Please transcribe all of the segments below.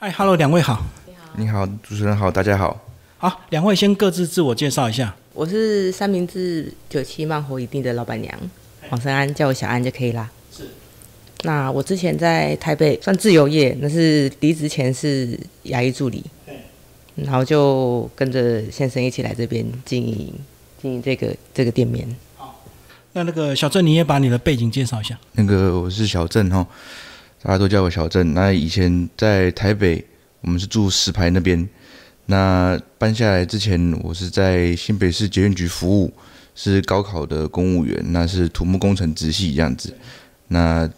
嗨，Hello，两位好。你好，主持人好，大家好。好，两位先各自自我介绍一下。我是三明治九七慢活一定的老板娘，黄生安，叫我小安就可以啦。是。那我之前在台北算自由业，那是离职前是牙医助理。对。然后就跟着先生一起来这边经营经营这个这个店面。好。那那个小郑，你也把你的背景介绍一下。那个我是小郑哈。大家都叫我小郑。那以前在台北，我们是住石牌那边。那搬下来之前，我是在新北市捷运局服务，是高考的公务员，那是土木工程直系这样子。那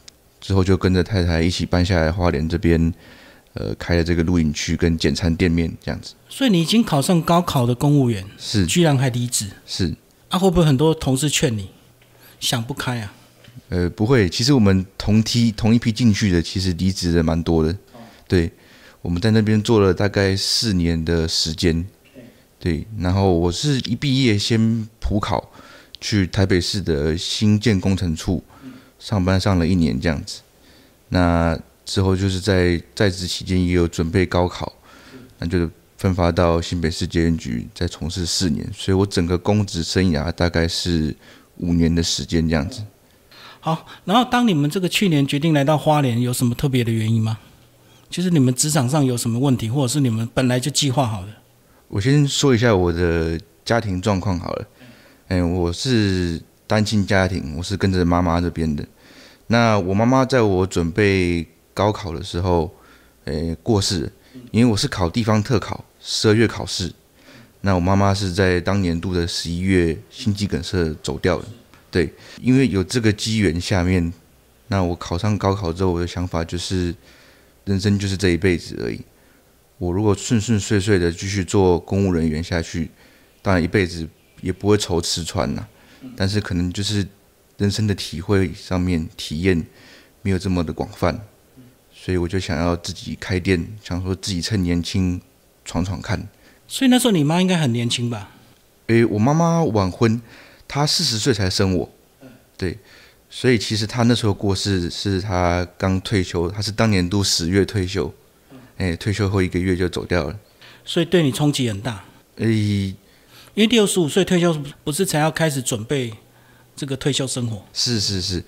之后就跟着太太一起搬下来花莲这边，呃，开了这个录影区跟简餐店面这样子。所以你已经考上高考的公务员，是居然还离职？是啊，会不会很多同事劝你想不开啊？呃，不会，其实我们同梯同一批进去的，其实离职的蛮多的。对，我们在那边做了大概四年的时间。对，然后我是一毕业先普考，去台北市的新建工程处上班上了一年这样子。那之后就是在在职期间也有准备高考，那就分发到新北市捷运局再从事四年，所以我整个公职生涯大概是五年的时间这样子。好，然后当你们这个去年决定来到花莲，有什么特别的原因吗？就是你们职场上有什么问题，或者是你们本来就计划好的？我先说一下我的家庭状况好了。嗯，我是单亲家庭，我是跟着妈妈这边的。那我妈妈在我准备高考的时候，诶过世，因为我是考地方特考，十二月考试。那我妈妈是在当年度的十一月心肌梗塞走掉的。对，因为有这个机缘，下面那我考上高考之后，我的想法就是，人生就是这一辈子而已。我如果顺顺遂遂的继续做公务人员下去，当然一辈子也不会愁吃穿呐。但是可能就是人生的体会上面体验没有这么的广泛，所以我就想要自己开店，想说自己趁年轻闯闯看。所以那时候你妈应该很年轻吧？诶，我妈妈晚婚。他四十岁才生我，对，所以其实他那时候过世是他刚退休，他是当年度十月退休，哎，退休后一个月就走掉了，所以对你冲击很大。诶，因为六十五岁退休不是才要开始准备这个退休生活？是是是，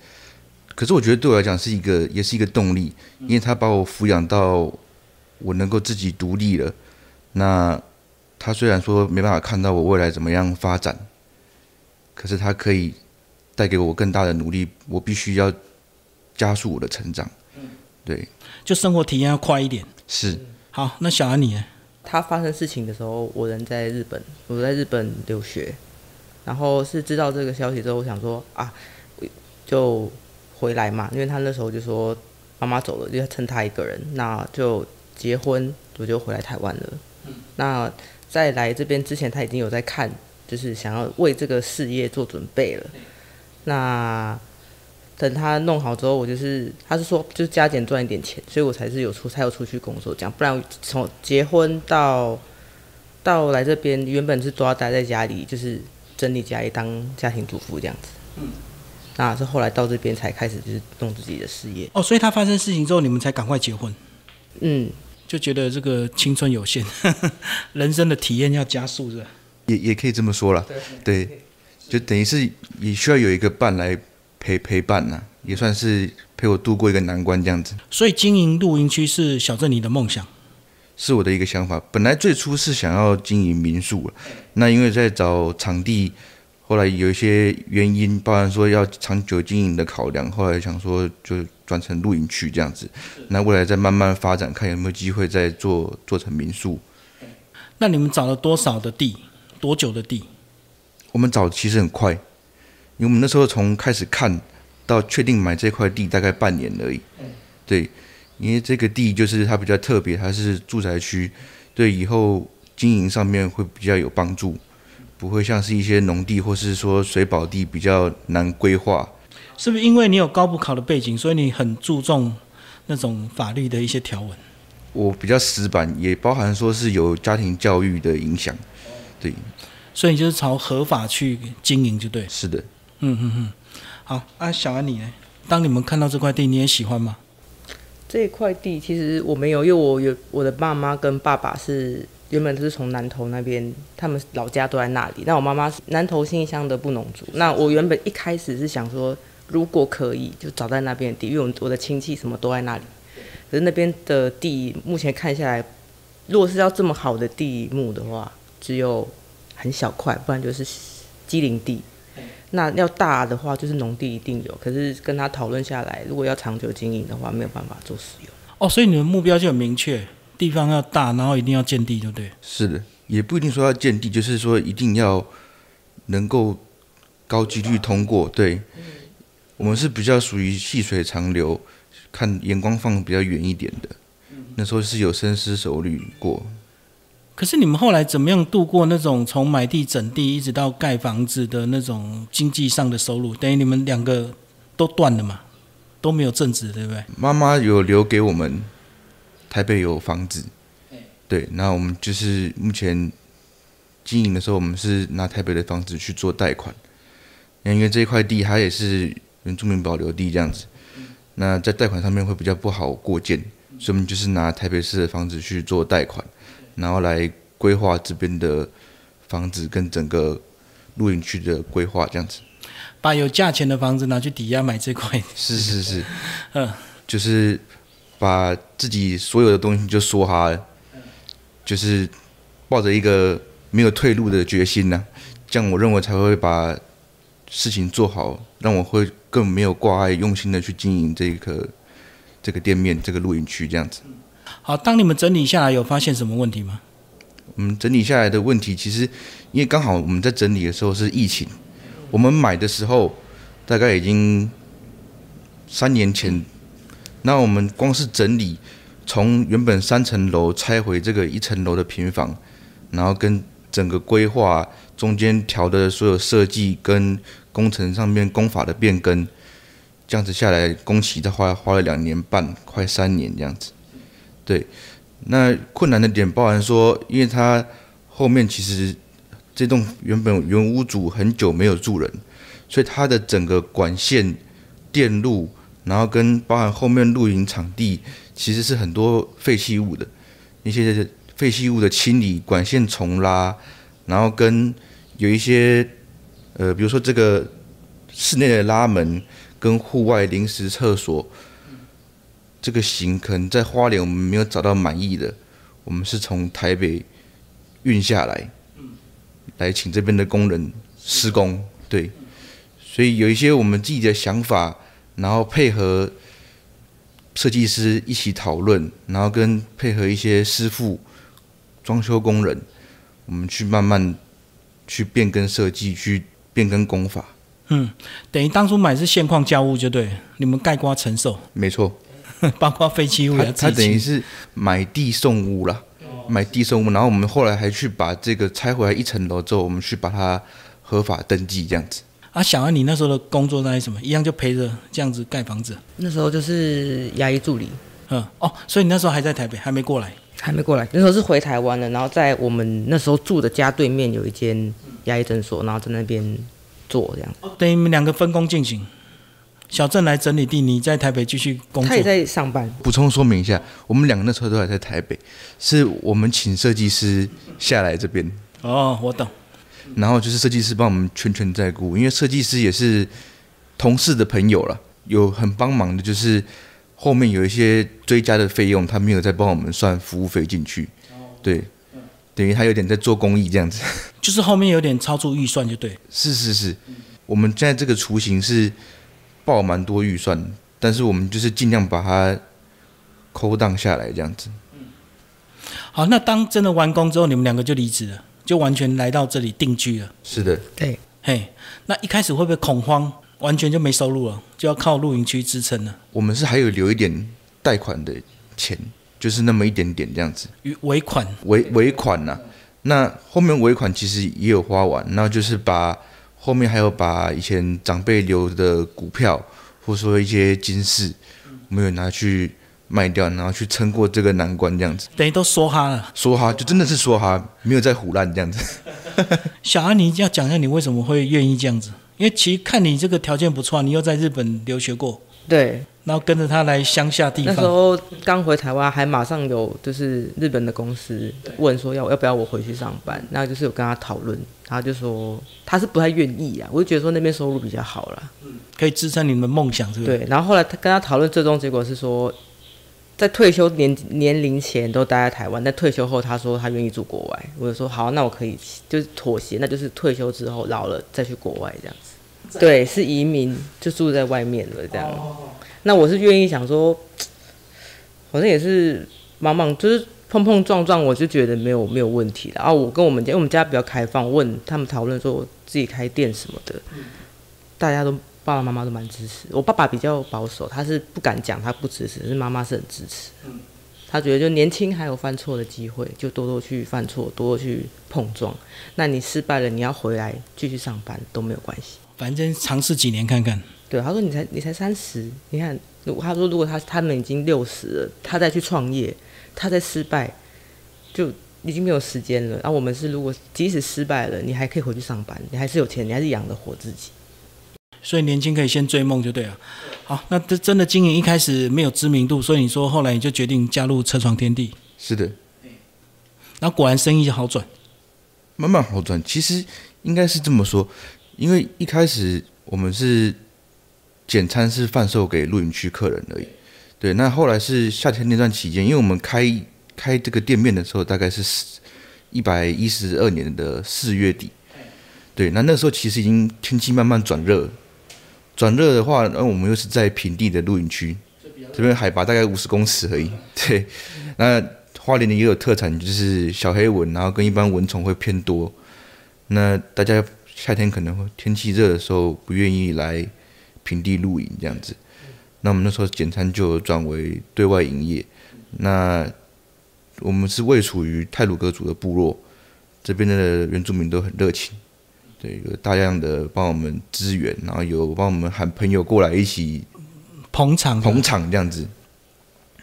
可是我觉得对我来讲是一个也是一个动力，因为他把我抚养到我能够自己独立了。那他虽然说没办法看到我未来怎么样发展。可是他可以带给我更大的努力，我必须要加速我的成长。对，就生活体验要快一点。是。好，那小安你呢？他发生事情的时候，我人在日本，我在日本留学，然后是知道这个消息之后，我想说啊，就回来嘛，因为他那时候就说妈妈走了，就要趁他一个人，那就结婚，我就回来台湾了。那在来这边之前，他已经有在看。就是想要为这个事业做准备了。那等他弄好之后，我就是他是说就是加减赚一点钱，所以我才是有出才有出去工作这样。不然从结婚到到来这边，原本是都要待在家里，就是整理家里当家庭主妇这样子。嗯。那是后来到这边才开始就是弄自己的事业。哦，所以他发生事情之后，你们才赶快结婚。嗯。就觉得这个青春有限，人生的体验要加速，是吧？也也可以这么说了，对，就等于是也需要有一个伴来陪陪伴呐，也算是陪我度过一个难关这样子。所以经营露营区是小镇里的梦想，是我的一个想法。本来最初是想要经营民宿了，那因为在找场地，后来有一些原因，包含说要长久经营的考量，后来想说就转成露营区这样子。那未来再慢慢发展，看有没有机会再做做成民宿。那你们找了多少的地？多久的地？我们找其实很快，因为我们那时候从开始看到确定买这块地大概半年而已。对，因为这个地就是它比较特别，它是住宅区，对以后经营上面会比较有帮助，不会像是一些农地或是说水保地比较难规划。是不是因为你有高补考的背景，所以你很注重那种法律的一些条文？我比较死板，也包含说是有家庭教育的影响。对，所以就是朝合法去经营就对。是的，嗯嗯嗯。好啊，小安你呢？当你们看到这块地，你也喜欢吗？这块地其实我没有，因为我有我的爸妈跟爸爸是原本都是从南投那边，他们老家都在那里。那我妈妈是南投新乡的布农族。那我原本一开始是想说，如果可以就找在那边的地，因为我我的亲戚什么都在那里。可是那边的地目前看下来，如果是要这么好的地目的话，只有很小块，不然就是机林地。那要大的话，就是农地一定有。可是跟他讨论下来，如果要长久经营的话，没有办法做使用。哦，所以你们目标就很明确，地方要大，然后一定要建地，对不对？是的，也不一定说要建地，就是说一定要能够高几率通过。对，我们是比较属于细水长流，看眼光放比较远一点的。那时候是有深思熟虑过。可是你们后来怎么样度过那种从买地整地一直到盖房子的那种经济上的收入？等于你们两个都断了嘛，都没有正职，对不对？妈妈有留给我们台北有房子，对，那我们就是目前经营的时候，我们是拿台北的房子去做贷款，因为这块地它也是原住民保留地这样子，那在贷款上面会比较不好过件，所以我们就是拿台北市的房子去做贷款。然后来规划这边的房子跟整个露营区的规划，这样子。把有价钱的房子拿去抵押买这块。是是是，嗯，就是把自己所有的东西就说哈，就是抱着一个没有退路的决心呢，这样我认为才会把事情做好，让我会更没有挂碍，用心的去经营这个这个店面，这个露营区这样子。好，当你们整理下来，有发现什么问题吗？我们整理下来的问题，其实因为刚好我们在整理的时候是疫情，我们买的时候大概已经三年前，那我们光是整理，从原本三层楼拆回这个一层楼的平房，然后跟整个规划中间调的所有设计跟工程上面工法的变更，这样子下来工期的话花了两年半，快三年这样子。对，那困难的点包含说，因为它后面其实这栋原本原屋主很久没有住人，所以它的整个管线、电路，然后跟包含后面露营场地，其实是很多废弃物的，一些废弃物的清理、管线重拉，然后跟有一些呃，比如说这个室内的拉门跟户外临时厕所。这个型可能在花莲我们没有找到满意的，我们是从台北运下来，来请这边的工人施工，对，所以有一些我们自己的想法，然后配合设计师一起讨论，然后跟配合一些师傅、装修工人，我们去慢慢去变更设计，去变更工法。嗯，等于当初买是现况交物就对，你们盖瓜承受。没错。包括废弃物，他等于是买地送屋了，买地送屋，然后我们后来还去把这个拆回来一层楼之后，我们去把它合法登记这样子。啊，小安，你那时候的工作在什么？一样就陪着这样子盖房子。那时候就是牙医助理。嗯，哦，所以你那时候还在台北，还没过来，还没过来。那时候是回台湾了，然后在我们那时候住的家对面有一间牙医诊所，然后在那边做这样。等于你们两个分工进行。小郑来整理地，你在台北继续工作。他也在上班。补充说明一下，我们两个那时候都还在台北，是我们请设计师下来这边。哦，我懂。然后就是设计师帮我们全权在顾，因为设计师也是同事的朋友了，有很帮忙的，就是后面有一些追加的费用，他没有再帮我们算服务费进去。对，等于他有点在做公益这样子。就是后面有点超出预算，就对。是是是，我们现在这个雏形是。报蛮多预算，但是我们就是尽量把它抠档下来这样子。好，那当真的完工之后，你们两个就离职了，就完全来到这里定居了。是的，对。嘿，那一开始会不会恐慌？完全就没收入了，就要靠露营区支撑了。我们是还有留一点贷款的钱，就是那么一点点这样子。尾款？尾尾款呐？那后面尾款其实也有花完，那就是把。后面还有把以前长辈留的股票，或者说一些金饰，没有拿去卖掉，然后去撑过这个难关，这样子。等于都说哈了，说哈就真的是说哈，没有在胡乱这样子。小安，你要讲一下你为什么会愿意这样子？因为其实看你这个条件不错，你又在日本留学过。对，然后跟着他来乡下地方。那时候刚回台湾，还马上有就是日本的公司问说要要不要我回去上班，那就是有跟他讨论，他就说他是不太愿意啊，我就觉得说那边收入比较好啦。可以支撑你们梦想，是不是？对，然后后来他跟他讨论，最终结果是说，在退休年年龄前都待在台湾，但退休后他说他愿意住国外，我就说好，那我可以就是妥协，那就是退休之后老了再去国外这样子。对，是移民就住在外面了这样。那我是愿意想说，好像也是茫茫就是碰碰撞撞，我就觉得没有没有问题了。啊，我跟我们家，因为我们家比较开放，问他们讨论说我自己开店什么的，大家都爸爸妈妈都蛮支持。我爸爸比较保守，他是不敢讲他不支持，是妈妈是很支持。他觉得就年轻还有犯错的机会，就多多去犯错，多多去碰撞。那你失败了，你要回来继续上班都没有关系。反正尝试几年看看。对，他说你才你才三十，你看，如他说如果他他们已经六十了，他再去创业，他在失败，就已经没有时间了。然、后我们是如果即使失败了，你还可以回去上班，你还是有钱，你还是养得活自己。所以年轻可以先追梦就对了。好，那这真的经营一开始没有知名度，所以你说后来你就决定加入车床天地。是的，然后果然生意就好转。慢慢好转。其实应该是这么说，因为一开始我们是简餐是贩售给露营区客人而已。对，那后来是夏天那段期间，因为我们开开这个店面的时候，大概是一百一十二年的四月底。对，那那时候其实已经天气慢慢转热，转热的话，那我们又是在平地的露营区，这边海拔大概五十公尺而已。对，那花莲的也有特产，就是小黑蚊，然后跟一般蚊虫会偏多。那大家夏天可能会天气热的时候不愿意来平地露营这样子，那我们那时候简餐就转为对外营业。那我们是位处于泰鲁格族的部落，这边的原住民都很热情。对，有大量的帮我们支援，然后有帮我们喊朋友过来一起捧场捧场这样子。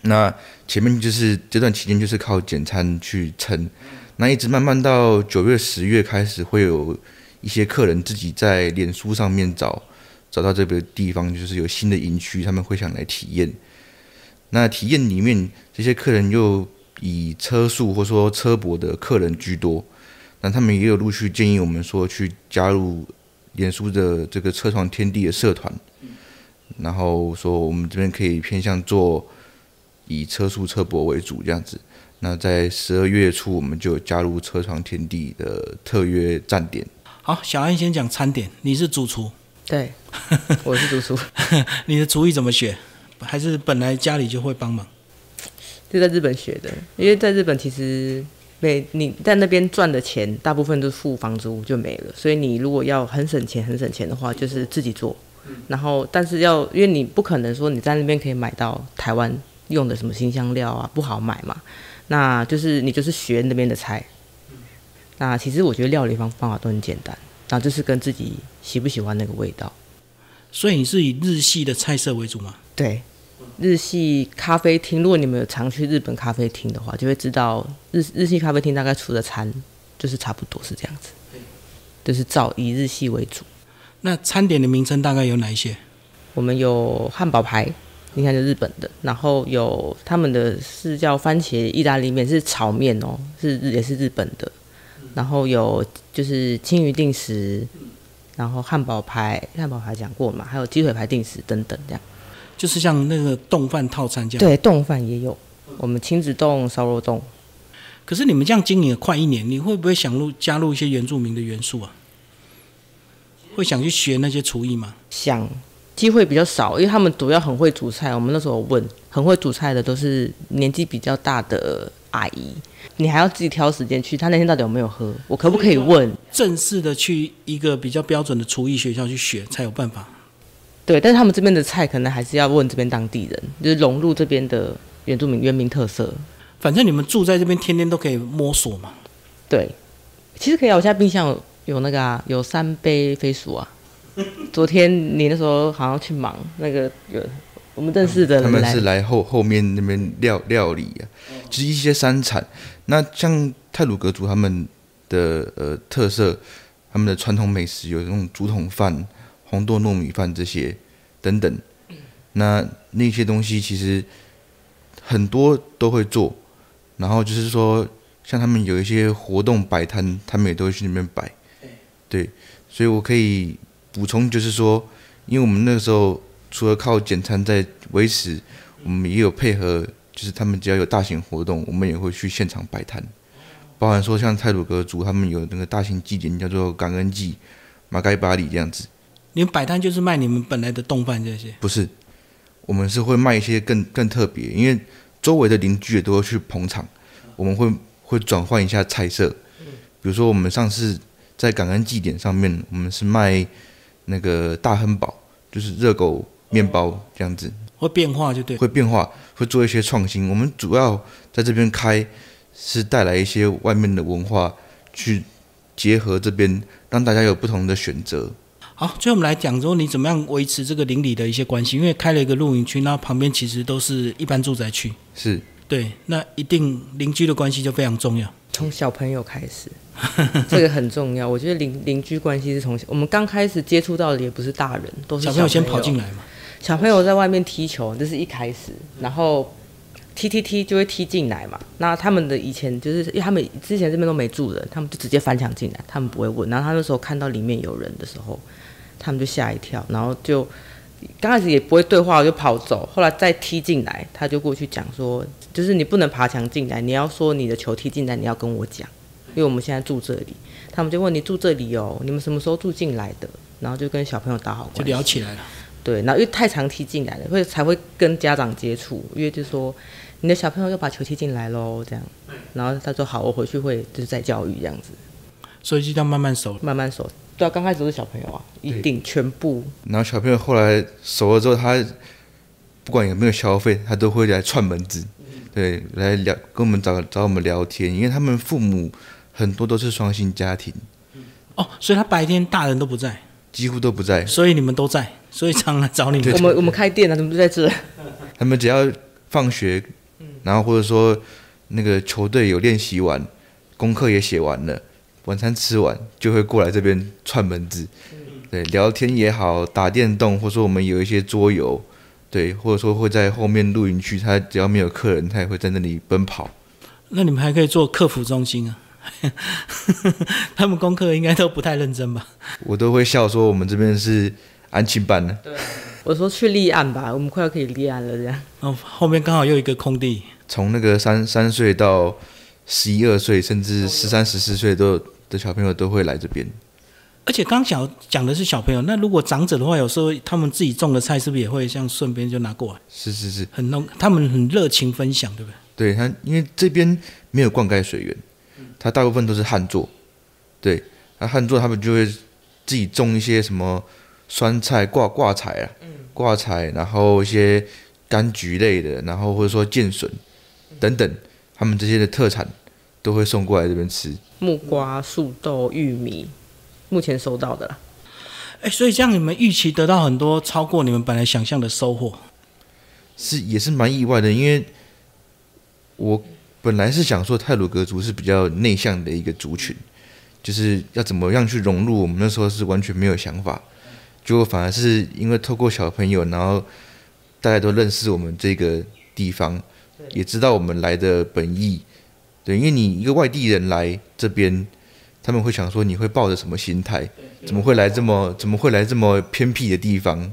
那前面就是这段期间就是靠简餐去撑，那一直慢慢到九月、十月开始，会有一些客人自己在脸书上面找找到这个地方，就是有新的营区，他们会想来体验。那体验里面，这些客人又以车速或说车博的客人居多。那他们也有陆续建议我们说去加入脸书的这个车床天地的社团，然后说我们这边可以偏向做以车速车博为主这样子。那在十二月初，我们就加入车床天地的特约站点。好，小安先讲餐点，你是主厨，对，我是读书，你的厨艺怎么学？还是本来家里就会帮忙？就在日本学的，因为在日本其实。每你在那边赚的钱，大部分都是付房租就没了。所以你如果要很省钱、很省钱的话，就是自己做。然后，但是要因为你不可能说你在那边可以买到台湾用的什么新香料啊，不好买嘛。那就是你就是学那边的菜。那其实我觉得料理方方法都很简单，然后就是跟自己喜不喜欢那个味道。所以你是以日系的菜色为主吗？对。日系咖啡厅，如果你们有常去日本咖啡厅的话，就会知道日日系咖啡厅大概出的餐就是差不多是这样子，就是照以日系为主。那餐点的名称大概有哪一些？我们有汉堡排，你看就日本的，然后有他们的是叫番茄意大利面，是炒面哦，是也是日本的。然后有就是青鱼定时，然后汉堡排，汉堡排讲过嘛，还有鸡腿排定时等等这样。就是像那个冻饭套餐这样，对，冻饭也有，我们亲子冻、烧肉冻。可是你们这样经营了快一年，你会不会想入加入一些原住民的元素啊？会想去学那些厨艺吗？想，机会比较少，因为他们主要很会煮菜。我们那时候问，很会煮菜的都是年纪比较大的阿姨，你还要自己挑时间去。他那天到底有没有喝？我可不可以问？正式的去一个比较标准的厨艺学校去学，才有办法。对，但是他们这边的菜可能还是要问这边当地人，就是融入这边的原住民原民特色。反正你们住在这边，天天都可以摸索嘛。对，其实可以啊。我现在冰箱有那个啊，有三杯飞鼠啊。昨天你那时候好像去忙那个有我们认识的人，他们是来后后面那边料料理啊，就是一些山产。那像泰鲁格族他们的呃特色，他们的传统美食有那种竹筒饭。红豆糯米饭这些等等，那那些东西其实很多都会做，然后就是说，像他们有一些活动摆摊，他们也都会去那边摆。对，所以我可以补充，就是说，因为我们那个时候除了靠简餐在维持，我们也有配合，就是他们只要有大型活动，我们也会去现场摆摊，包含说像泰鲁格族他们有那个大型祭典叫做感恩祭、马盖巴里这样子。你们摆摊就是卖你们本来的冻饭这些？不是，我们是会卖一些更更特别，因为周围的邻居也都会去捧场，我们会会转换一下菜色。比如说我们上次在感恩祭典上面，我们是卖那个大亨堡，就是热狗面包这样子，会变化就对。会变化，会做一些创新。我们主要在这边开，是带来一些外面的文化，去结合这边，让大家有不同的选择。好，最后我们来讲说你怎么样维持这个邻里的一些关系，因为开了一个露营区，那旁边其实都是一般住宅区，是对，那一定邻居的关系就非常重要。从小朋友开始，这个很重要。我觉得邻邻居关系是从小我们刚开始接触到的，也不是大人，都是小朋小友先跑进来嘛，小朋友在外面踢球，这是一开始，然后踢踢踢就会踢进来嘛。那他们的以前就是，因为他们之前这边都没住人，他们就直接翻墙进来，他们不会问。然后他那时候看到里面有人的时候，他们就吓一跳，然后就刚开始也不会对话，就跑走。后来再踢进来，他就过去讲说，就是你不能爬墙进来，你要说你的球踢进来，你要跟我讲，因为我们现在住这里。他们就问你住这里哦，你们什么时候住进来的？然后就跟小朋友打好关系。聊起来了。对，然后因为太常踢进来了，会才会跟家长接触，因为就说你的小朋友又把球踢进来喽，这样。然后他说好，我回去会就是再教育这样子，所以就这样慢慢熟。慢慢熟。对啊，刚开始都是小朋友啊，一定全部然后小朋友后来熟了之后，他不管有没有消费，他都会来串门子，对，来聊跟我们找找我们聊天，因为他们父母很多都是双薪家庭，哦，所以他白天大人都不在，几乎都不在，所以你们都在，所以常来找你们。我们我们开店了，怎么都在这？他们只要放学，然后或者说那个球队有练习完，功课也写完了，晚餐吃完就会过来这边串门子，对，聊天也好，打电动，或者说我们有一些桌游，对，或者说会在后面露营区，他只要没有客人，他也会在那里奔跑。那你们还可以做客服中心啊。他们功课应该都不太认真吧？我都会笑说我们这边是安亲班的，对我说去立案吧，我们快要可以立案了，这样。哦，后面刚好又一个空地，从那个三三岁到十一二岁，甚至十三十四岁都有的小朋友都会来这边。而且刚讲讲的是小朋友，那如果长者的话，有时候他们自己种的菜是不是也会像顺便就拿过来？是是是，很弄，他们很热情分享，对不对？对他，因为这边没有灌溉水源，它大部分都是旱作。对，那旱作他们就会自己种一些什么酸菜、挂挂菜啊，挂菜，然后一些柑橘类的，然后或者说剑笋等等，他们这些的特产都会送过来这边吃。木瓜、树豆、玉米，目前收到的啦。哎，所以这样你们预期得到很多超过你们本来想象的收获。是也是蛮意外的，因为我本来是想说泰鲁格族是比较内向的一个族群，就是要怎么样去融入，我们那时候是完全没有想法，结果反而是因为透过小朋友，然后大家都认识我们这个地方，也知道我们来的本意，对，因为你一个外地人来这边，他们会想说你会抱着什么心态，怎么会来这么怎么会来这么偏僻的地方？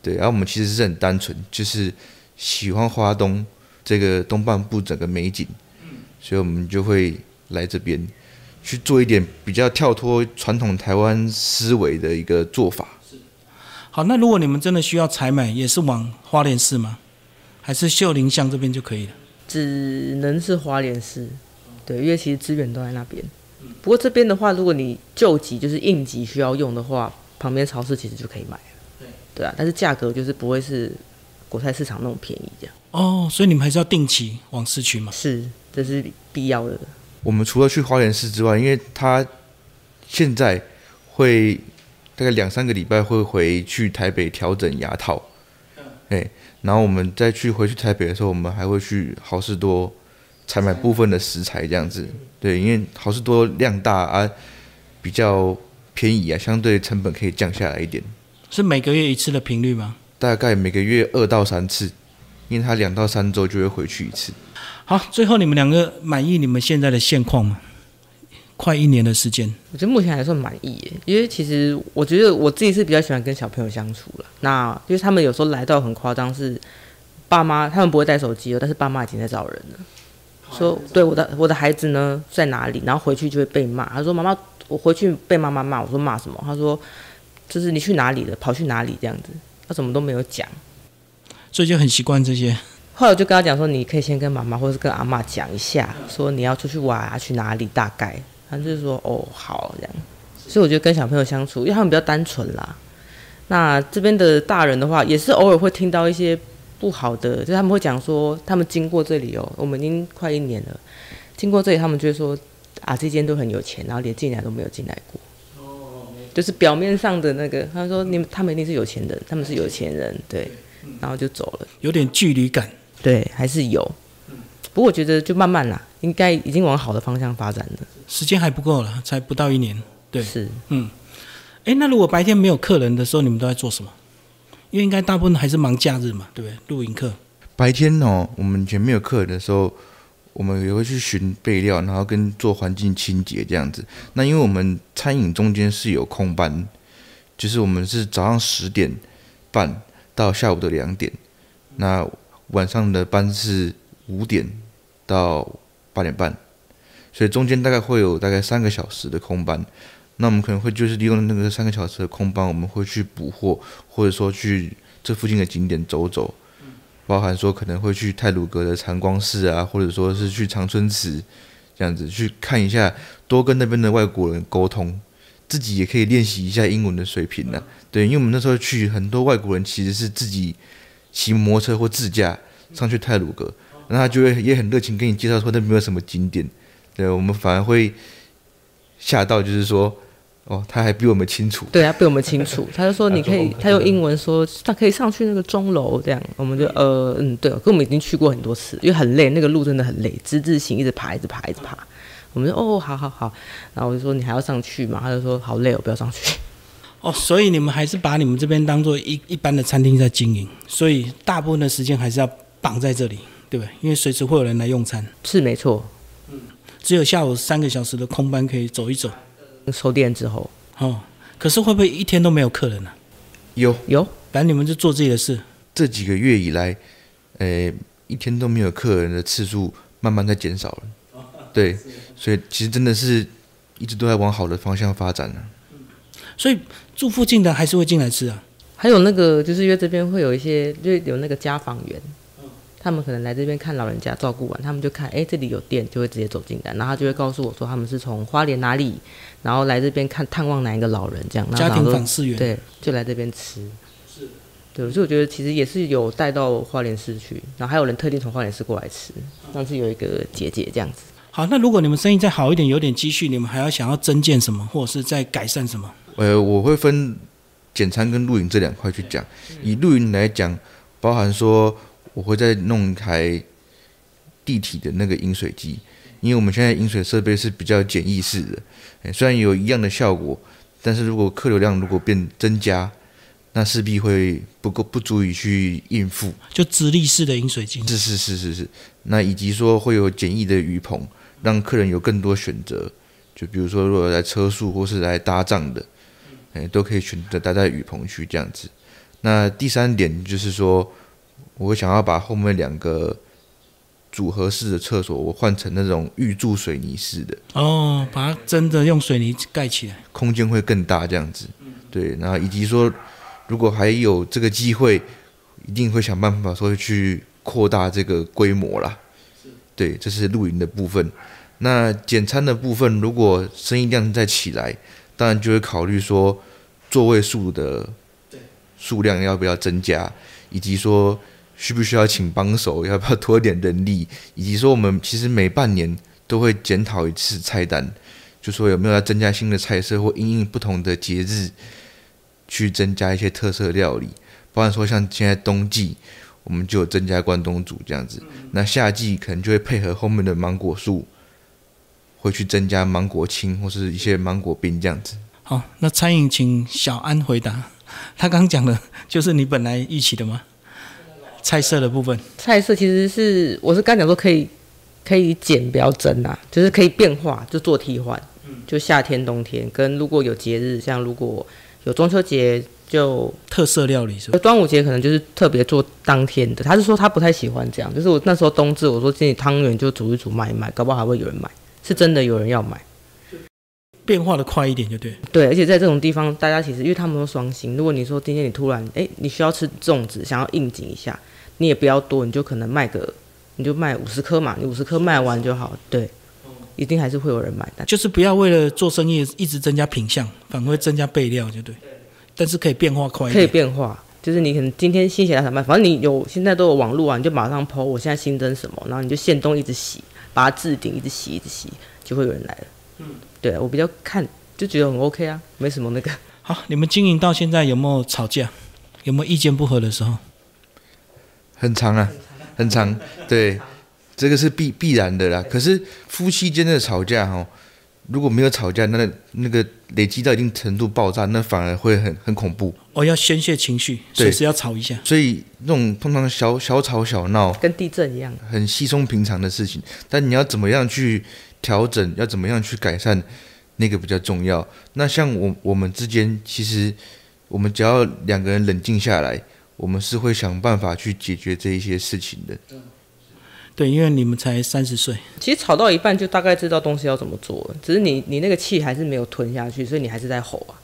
对，然后我们其实是很单纯，就是喜欢花东这个东半部整个美景，所以我们就会来这边去做一点比较跳脱传统台湾思维的一个做法。好，那如果你们真的需要采买，也是往花莲市吗？还是秀林乡这边就可以了？只能是花莲市，对，因为其实资源都在那边。不过这边的话，如果你救急就是应急需要用的话，旁边超市其实就可以买了。对啊，但是价格就是不会是国泰市场那种便宜这样。哦，所以你们还是要定期往市区嘛？是，这是必要的。我们除了去花莲市之外，因为他现在会大概两三个礼拜会回去台北调整牙套，哎，然后我们再去回去台北的时候，我们还会去好事多采买部分的食材这样子。对，因为好事多量大啊，比较便宜啊，相对成本可以降下来一点。是每个月一次的频率吗？大概每个月二到三次，因为他两到三周就会回去一次。好，最后你们两个满意你们现在的现况吗？快一年的时间，我觉得目前还算满意耶，因为其实我觉得我自己是比较喜欢跟小朋友相处了。那因为他们有时候来到很夸张，是爸妈他们不会带手机哦，但是爸妈已经在找人了，说对我的我的孩子呢在哪里，然后回去就会被骂。他说妈妈，我回去被妈妈骂。我说骂什么？他说就是你去哪里了，跑去哪里这样子，他什么都没有讲，所以就很习惯这些。后来我就跟他讲说，你可以先跟妈妈或者是跟阿妈讲一下，说你要出去玩啊，去哪里大概。他就是说哦好这样，所以我觉得跟小朋友相处，因为他们比较单纯啦。那这边的大人的话，也是偶尔会听到一些不好的，就是他们会讲说，他们经过这里哦，我们已经快一年了，经过这里，他们就会说啊，这间都很有钱，然后连进来都没有进来过。就是表面上的那个，他说你们他们一定是有钱人，他们是有钱人，对，然后就走了，有点距离感，对，还是有。不过我觉得就慢慢啦，应该已经往好的方向发展了。时间还不够了，才不到一年。对，是，嗯，哎，那如果白天没有客人的时候，你们都在做什么？因为应该大部分还是忙假日嘛，对不对？露营课。白天哦，我们以前没有客人的时候，我们也会去寻备料，然后跟做环境清洁这样子。那因为我们餐饮中间是有空班，就是我们是早上十点半到下午的两点，那晚上的班是五点。到八点半，所以中间大概会有大概三个小时的空班，那我们可能会就是利用那个三个小时的空班，我们会去补货，或者说去这附近的景点走走，包含说可能会去泰鲁阁的禅光寺啊，或者说是去长春祠这样子去看一下，多跟那边的外国人沟通，自己也可以练习一下英文的水平呢。对，因为我们那时候去很多外国人其实是自己骑摩托车或自驾上去泰鲁阁。那他就会也很热情跟你介绍说那边有什么景点，对，我们反而会吓到，就是说，哦，他还比我们清楚。对啊，比我们清楚。他就说你可以，他用英文说他可以上去那个钟楼，这样我们就呃嗯对，跟我们已经去过很多次，因为很累，那个路真的很累，之字形一直爬，一直爬，一直爬。我们说哦，好好好，然后我就说你还要上去嘛？他就说好累，我不要上去。哦，所以你们还是把你们这边当做一一般的餐厅在经营，所以大部分的时间还是要绑在这里。对不对？因为随时会有人来用餐，是没错。嗯，只有下午三个小时的空班可以走一走。收店之后，哦，可是会不会一天都没有客人呢？有有，反正你们就做自己的事。这几个月以来，呃，一天都没有客人的次数慢慢在减少了。对，所以其实真的是一直都在往好的方向发展呢。所以住附近的还是会进来吃啊。还有那个，就是因为这边会有一些，就有那个家访员。他们可能来这边看老人家照顾完，他们就看，哎，这里有店，就会直接走进来，然后他就会告诉我说，他们是从花莲哪里，然后来这边看探望哪一个老人这样。家庭访视员。对，就来这边吃。是。对，所以我觉得其实也是有带到花莲市去，然后还有人特地从花莲市过来吃。上次有一个姐姐这样子。好，那如果你们生意再好一点，有点积蓄，你们还要想要增建什么，或者是再改善什么？呃，我会分简餐跟露营这两块去讲。以露营来讲，包含说。我会再弄一台地体的那个饮水机，因为我们现在饮水设备是比较简易式的，虽然有一样的效果，但是如果客流量如果变增加，那势必会不够不足以去应付。就直立式的饮水机。是是是是是。那以及说会有简易的雨棚，让客人有更多选择。就比如说，如果来车宿或是来搭帐的，哎，都可以选择待在雨棚区这样子。那第三点就是说。我想要把后面两个组合式的厕所，我换成那种预铸水泥式的。哦，把它真的用水泥盖起来，空间会更大，这样子。对，然后以及说，如果还有这个机会，一定会想办法说去扩大这个规模啦。对，这是露营的部分。那简餐的部分，如果生意量再起来，当然就会考虑说座位数的数量要不要增加，以及说。需不需要请帮手？要不要多一点人力？以及说，我们其实每半年都会检讨一次菜单，就说有没有要增加新的菜色，或因应不同的节日去增加一些特色料理。包含说，像现在冬季，我们就有增加关东煮这样子。那夏季可能就会配合后面的芒果树，会去增加芒果青或是一些芒果冰这样子。好，那餐饮请小安回答。他刚讲的就是你本来预期的吗？菜色的部分，菜色其实是我是刚讲说可以可以减不要增啊，就是可以变化，就做替换。就夏天冬天跟如果有节日，像如果有中秋节就特色料理是吧？端午节可能就是特别做当天的。他是说他不太喜欢这样，就是我那时候冬至，我说今天汤圆就煮一煮卖一卖，搞不好还会有人买，是真的有人要买。变化的快一点就对。对，而且在这种地方，大家其实因为他们都双薪，如果你说今天你突然哎你需要吃粽子，想要应景一下，你也不要多，你就可能卖个你就卖五十颗嘛，你五十颗卖完就好。对，一定还是会有人买单。就是不要为了做生意一直增加品相，反而会增加备料就对。但是可以变化快一可以。变化，就是你可能今天心血来潮卖，反正你有现在都有网络啊，你就马上 PO 我现在新增什么，然后你就现动一直洗，把它置顶一直洗一直洗，就会有人来了。嗯，对我比较看就觉得很 OK 啊，没什么那个。好，你们经营到现在有没有吵架？有没有意见不合的时候？很长啊，很长，对，这个是必必然的啦。可是夫妻间的吵架哈，如果没有吵架，那那个累积到一定程度爆炸，那反而会很很恐怖。哦，要宣泄情绪，对随时要吵一下。所以那种通常小小吵小闹，跟地震一样，很稀松平常的事情，但你要怎么样去调整，要怎么样去改善，那个比较重要。那像我我们之间，其实我们只要两个人冷静下来，我们是会想办法去解决这一些事情的。对，因为你们才三十岁，其实吵到一半就大概知道东西要怎么做了，只是你你那个气还是没有吞下去，所以你还是在吼啊。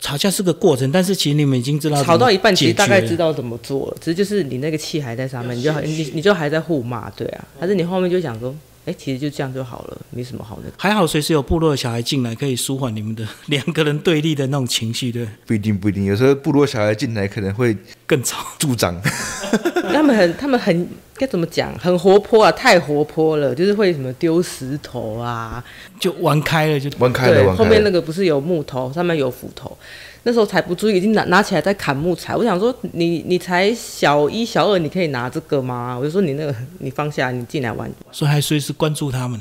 吵架是个过程，但是其实你们已经知道吵到一半，其实大概知道怎么做了，只是就是你那个气还在上面，你就你你就还在互骂，对啊，还是你后面就想说，哎，其实就这样就好了，没什么好的。还好，随时有部落的小孩进来，可以舒缓你们的两个人对立的那种情绪，对，不一定不一定，有时候部落小孩进来可能会更吵。助长。他们很他们很该怎么讲，很活泼啊，太活泼了，就是会什么丢石头啊，就玩开了，就玩开了。后面那个不是有木头，上面有斧头。那时候才不注意，已经拿拿起来在砍木材。我想说你，你才小一、小二，你可以拿这个吗？我就说你那个，你放下，你进来玩。所以还随时关注他们，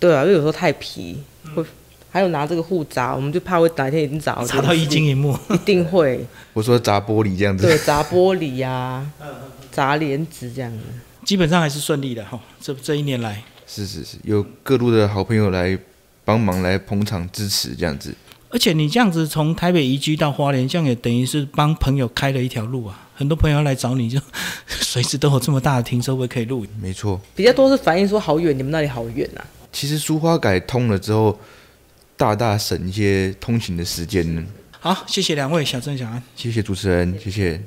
对啊，因为有时候太皮，会还有拿这个护砸，我们就怕会哪天已经砸砸到一惊一木。一定会 我说砸玻璃这样子，对砸玻璃呀、砸帘子这样子。基本上还是顺利的哈。这这一年来，是是是，有各路的好朋友来帮忙来捧场支持这样子。而且你这样子从台北移居到花莲，这样也等于是帮朋友开了一条路啊。很多朋友要来找你就 随时都有这么大的停车位可以露营。没错，比较多是反映说好远，你们那里好远啊。其实苏花改通了之后，大大省一些通勤的时间呢。好，谢谢两位小郑、小安。谢谢主持人，谢谢。